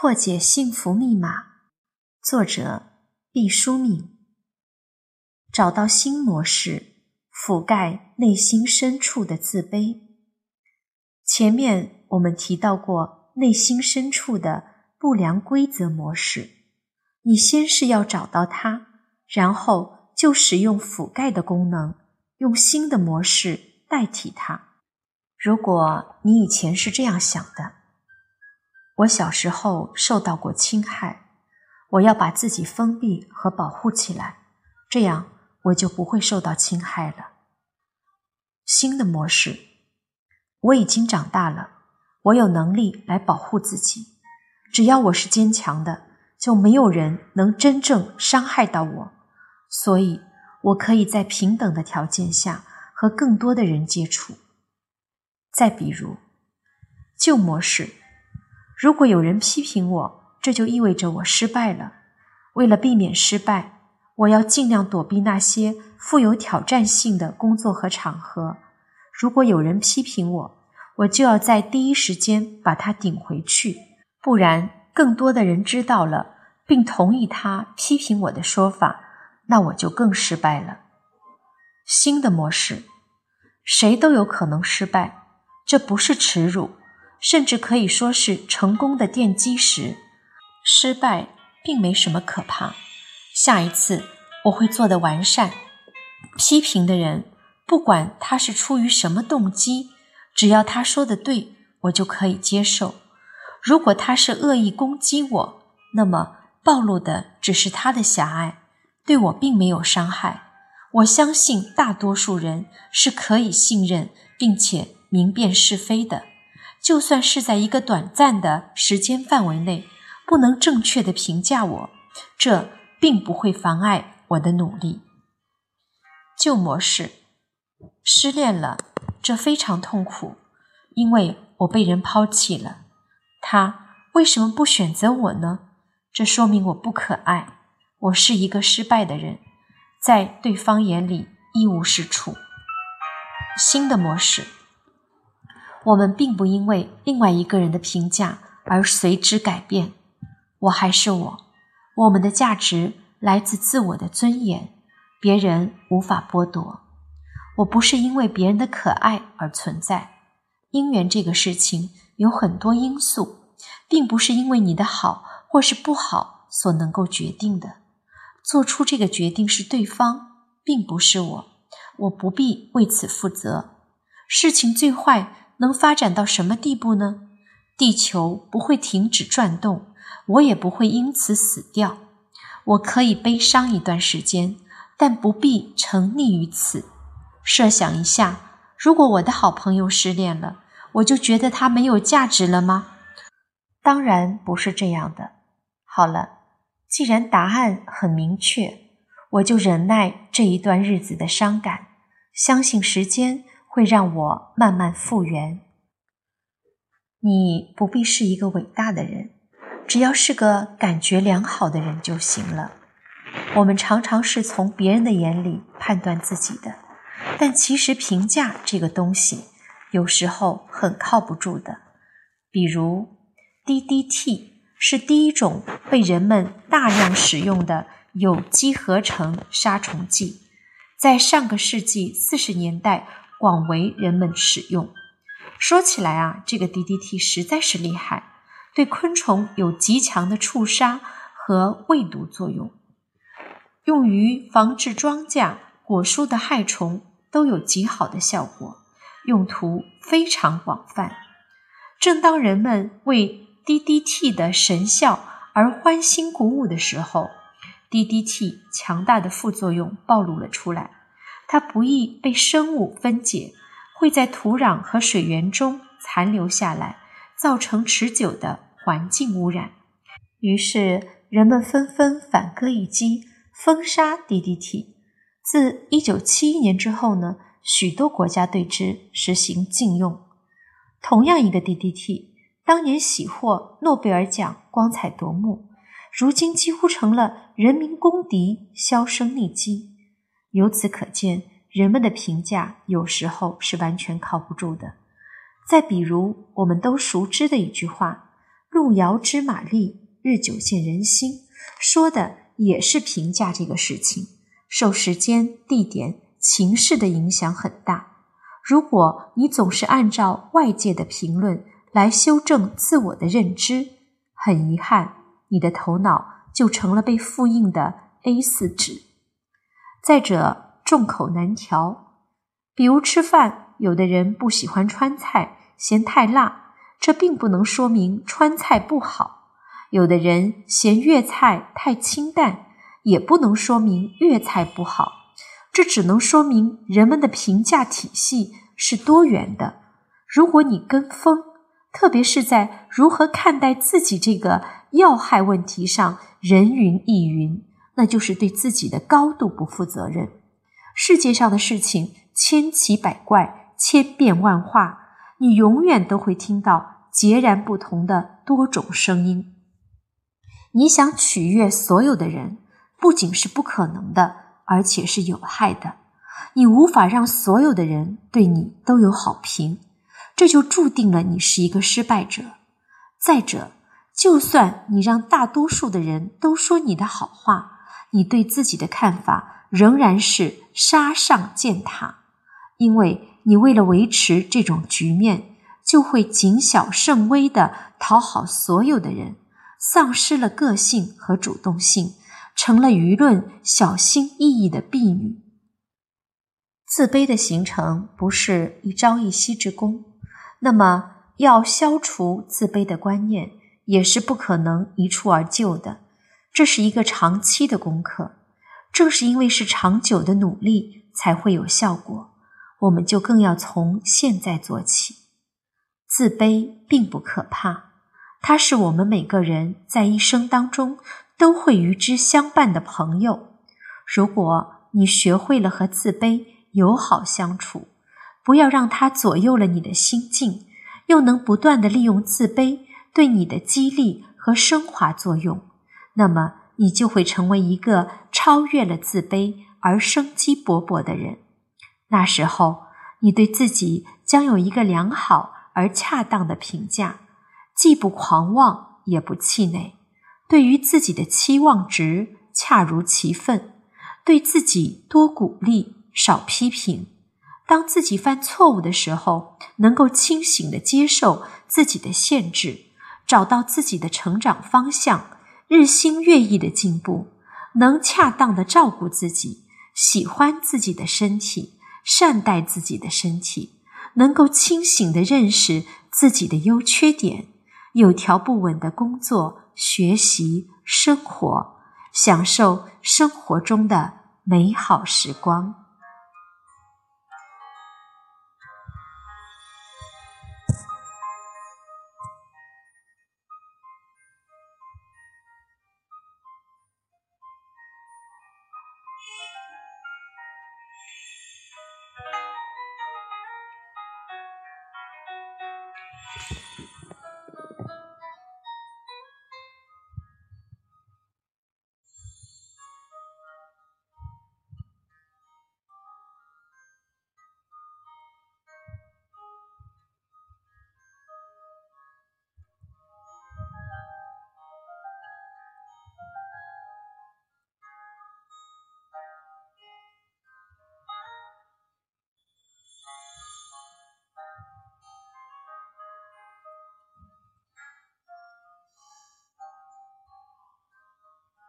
破解幸福密码，作者毕淑敏。找到新模式，覆盖内心深处的自卑。前面我们提到过内心深处的不良规则模式，你先是要找到它，然后就使用覆盖的功能，用新的模式代替它。如果你以前是这样想的。我小时候受到过侵害，我要把自己封闭和保护起来，这样我就不会受到侵害了。新的模式，我已经长大了，我有能力来保护自己。只要我是坚强的，就没有人能真正伤害到我，所以我可以在平等的条件下和更多的人接触。再比如，旧模式。如果有人批评我，这就意味着我失败了。为了避免失败，我要尽量躲避那些富有挑战性的工作和场合。如果有人批评我，我就要在第一时间把他顶回去，不然更多的人知道了并同意他批评我的说法，那我就更失败了。新的模式，谁都有可能失败，这不是耻辱。甚至可以说是成功的奠基石。失败并没什么可怕。下一次我会做得完善。批评的人，不管他是出于什么动机，只要他说的对，我就可以接受。如果他是恶意攻击我，那么暴露的只是他的狭隘，对我并没有伤害。我相信大多数人是可以信任并且明辨是非的。就算是在一个短暂的时间范围内，不能正确的评价我，这并不会妨碍我的努力。旧模式，失恋了，这非常痛苦，因为我被人抛弃了。他为什么不选择我呢？这说明我不可爱，我是一个失败的人，在对方眼里一无是处。新的模式。我们并不因为另外一个人的评价而随之改变，我还是我，我们的价值来自自我的尊严，别人无法剥夺。我不是因为别人的可爱而存在，姻缘这个事情有很多因素，并不是因为你的好或是不好所能够决定的。做出这个决定是对方，并不是我，我不必为此负责。事情最坏。能发展到什么地步呢？地球不会停止转动，我也不会因此死掉。我可以悲伤一段时间，但不必沉溺于此。设想一下，如果我的好朋友失恋了，我就觉得他没有价值了吗？当然不是这样的。好了，既然答案很明确，我就忍耐这一段日子的伤感，相信时间。会让我慢慢复原。你不必是一个伟大的人，只要是个感觉良好的人就行了。我们常常是从别人的眼里判断自己的，但其实评价这个东西有时候很靠不住的。比如，DDT 是第一种被人们大量使用的有机合成杀虫剂，在上个世纪四十年代。广为人们使用。说起来啊，这个 DDT 实在是厉害，对昆虫有极强的触杀和未毒作用，用于防治庄稼、果树的害虫都有极好的效果，用途非常广泛。正当人们为 DDT 的神效而欢欣鼓舞的时候，DDT 强大的副作用暴露了出来。它不易被生物分解，会在土壤和水源中残留下来，造成持久的环境污染。于是，人们纷纷反戈一击，封杀 DDT。自1971年之后呢，许多国家对之实行禁用。同样一个 DDT，当年喜获诺贝尔奖，光彩夺目，如今几乎成了人民公敌，销声匿迹。由此可见，人们的评价有时候是完全靠不住的。再比如，我们都熟知的一句话：“路遥知马力，日久见人心，说的也是评价这个事情，受时间、地点、情势的影响很大。如果你总是按照外界的评论来修正自我的认知，很遗憾，你的头脑就成了被复印的 A 四纸。再者，众口难调，比如吃饭，有的人不喜欢川菜，嫌太辣，这并不能说明川菜不好；有的人嫌粤菜太清淡，也不能说明粤菜不好。这只能说明人们的评价体系是多元的。如果你跟风，特别是在如何看待自己这个要害问题上人云亦云，那就是对自己的高度不负责任。世界上的事情千奇百怪、千变万化，你永远都会听到截然不同的多种声音。你想取悦所有的人，不仅是不可能的。而且是有害的，你无法让所有的人对你都有好评，这就注定了你是一个失败者。再者，就算你让大多数的人都说你的好话，你对自己的看法仍然是杀上践踏，因为你为了维持这种局面，就会谨小慎微的讨好所有的人，丧失了个性和主动性。成了舆论小心翼翼的婢女。自卑的形成不是一朝一夕之功，那么要消除自卑的观念也是不可能一蹴而就的，这是一个长期的功课。正是因为是长久的努力才会有效果，我们就更要从现在做起。自卑并不可怕，它是我们每个人在一生当中。都会与之相伴的朋友。如果你学会了和自卑友好相处，不要让它左右了你的心境，又能不断的利用自卑对你的激励和升华作用，那么你就会成为一个超越了自卑而生机勃勃的人。那时候，你对自己将有一个良好而恰当的评价，既不狂妄，也不气馁。对于自己的期望值恰如其分，对自己多鼓励少批评。当自己犯错误的时候，能够清醒的接受自己的限制，找到自己的成长方向，日新月异的进步，能恰当的照顾自己，喜欢自己的身体，善待自己的身体，能够清醒的认识自己的优缺点，有条不紊的工作。学习生活，享受生活中的美好时光。